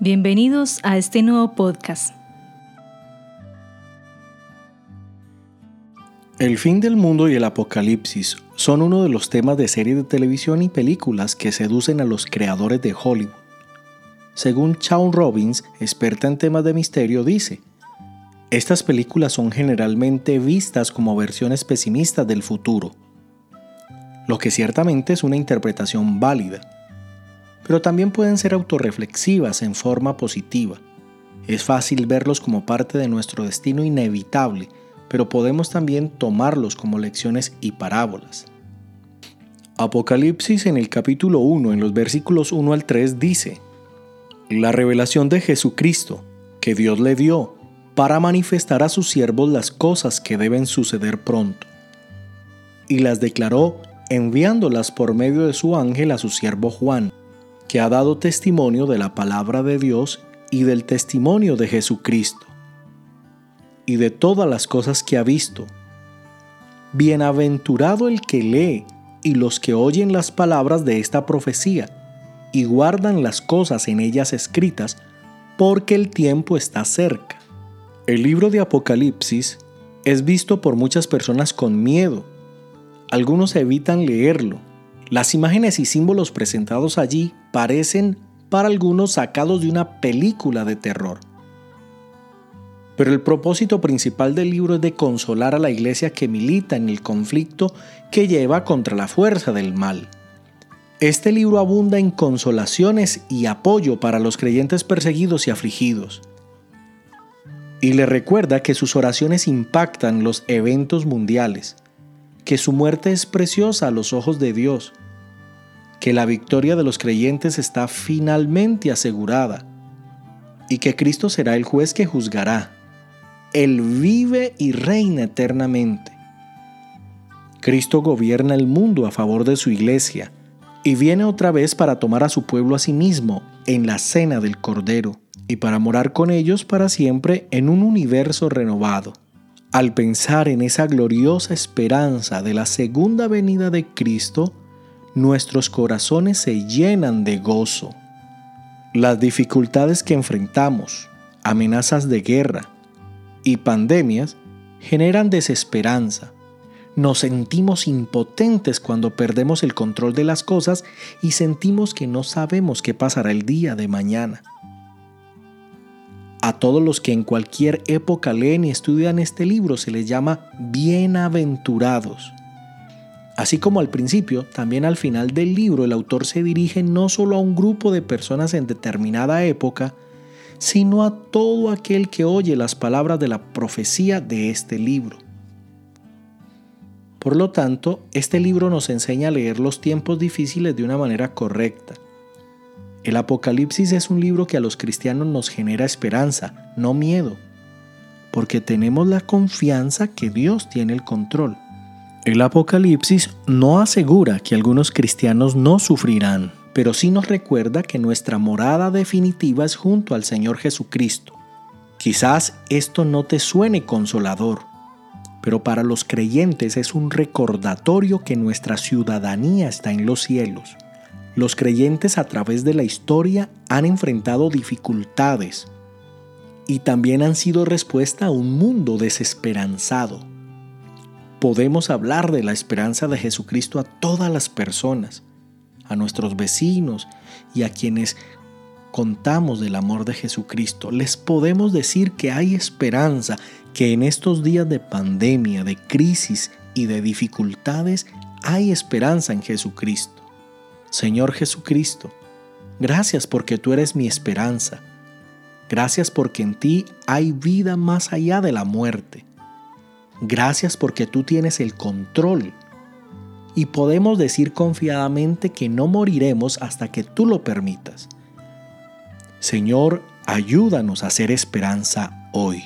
Bienvenidos a este nuevo podcast. El fin del mundo y el apocalipsis son uno de los temas de series de televisión y películas que seducen a los creadores de Hollywood. Según Shawn Robbins, experta en temas de misterio, dice, estas películas son generalmente vistas como versiones pesimistas del futuro, lo que ciertamente es una interpretación válida pero también pueden ser autorreflexivas en forma positiva. Es fácil verlos como parte de nuestro destino inevitable, pero podemos también tomarlos como lecciones y parábolas. Apocalipsis en el capítulo 1, en los versículos 1 al 3, dice, La revelación de Jesucristo, que Dios le dio, para manifestar a sus siervos las cosas que deben suceder pronto. Y las declaró enviándolas por medio de su ángel a su siervo Juan que ha dado testimonio de la palabra de Dios y del testimonio de Jesucristo, y de todas las cosas que ha visto. Bienaventurado el que lee y los que oyen las palabras de esta profecía y guardan las cosas en ellas escritas, porque el tiempo está cerca. El libro de Apocalipsis es visto por muchas personas con miedo. Algunos evitan leerlo las imágenes y símbolos presentados allí parecen para algunos sacados de una película de terror. Pero el propósito principal del libro es de consolar a la iglesia que milita en el conflicto que lleva contra la fuerza del mal. Este libro abunda en consolaciones y apoyo para los creyentes perseguidos y afligidos. Y le recuerda que sus oraciones impactan los eventos mundiales, que su muerte es preciosa a los ojos de Dios, que la victoria de los creyentes está finalmente asegurada y que Cristo será el juez que juzgará. Él vive y reina eternamente. Cristo gobierna el mundo a favor de su iglesia y viene otra vez para tomar a su pueblo a sí mismo en la cena del Cordero y para morar con ellos para siempre en un universo renovado. Al pensar en esa gloriosa esperanza de la segunda venida de Cristo, nuestros corazones se llenan de gozo. Las dificultades que enfrentamos, amenazas de guerra y pandemias generan desesperanza. Nos sentimos impotentes cuando perdemos el control de las cosas y sentimos que no sabemos qué pasará el día de mañana a todos los que en cualquier época leen y estudian este libro se les llama bienaventurados. Así como al principio, también al final del libro el autor se dirige no solo a un grupo de personas en determinada época, sino a todo aquel que oye las palabras de la profecía de este libro. Por lo tanto, este libro nos enseña a leer los tiempos difíciles de una manera correcta el Apocalipsis es un libro que a los cristianos nos genera esperanza, no miedo, porque tenemos la confianza que Dios tiene el control. El Apocalipsis no asegura que algunos cristianos no sufrirán, pero sí nos recuerda que nuestra morada definitiva es junto al Señor Jesucristo. Quizás esto no te suene consolador, pero para los creyentes es un recordatorio que nuestra ciudadanía está en los cielos. Los creyentes a través de la historia han enfrentado dificultades y también han sido respuesta a un mundo desesperanzado. Podemos hablar de la esperanza de Jesucristo a todas las personas, a nuestros vecinos y a quienes contamos del amor de Jesucristo. Les podemos decir que hay esperanza, que en estos días de pandemia, de crisis y de dificultades hay esperanza en Jesucristo. Señor Jesucristo, gracias porque tú eres mi esperanza. Gracias porque en ti hay vida más allá de la muerte. Gracias porque tú tienes el control. Y podemos decir confiadamente que no moriremos hasta que tú lo permitas. Señor, ayúdanos a hacer esperanza hoy.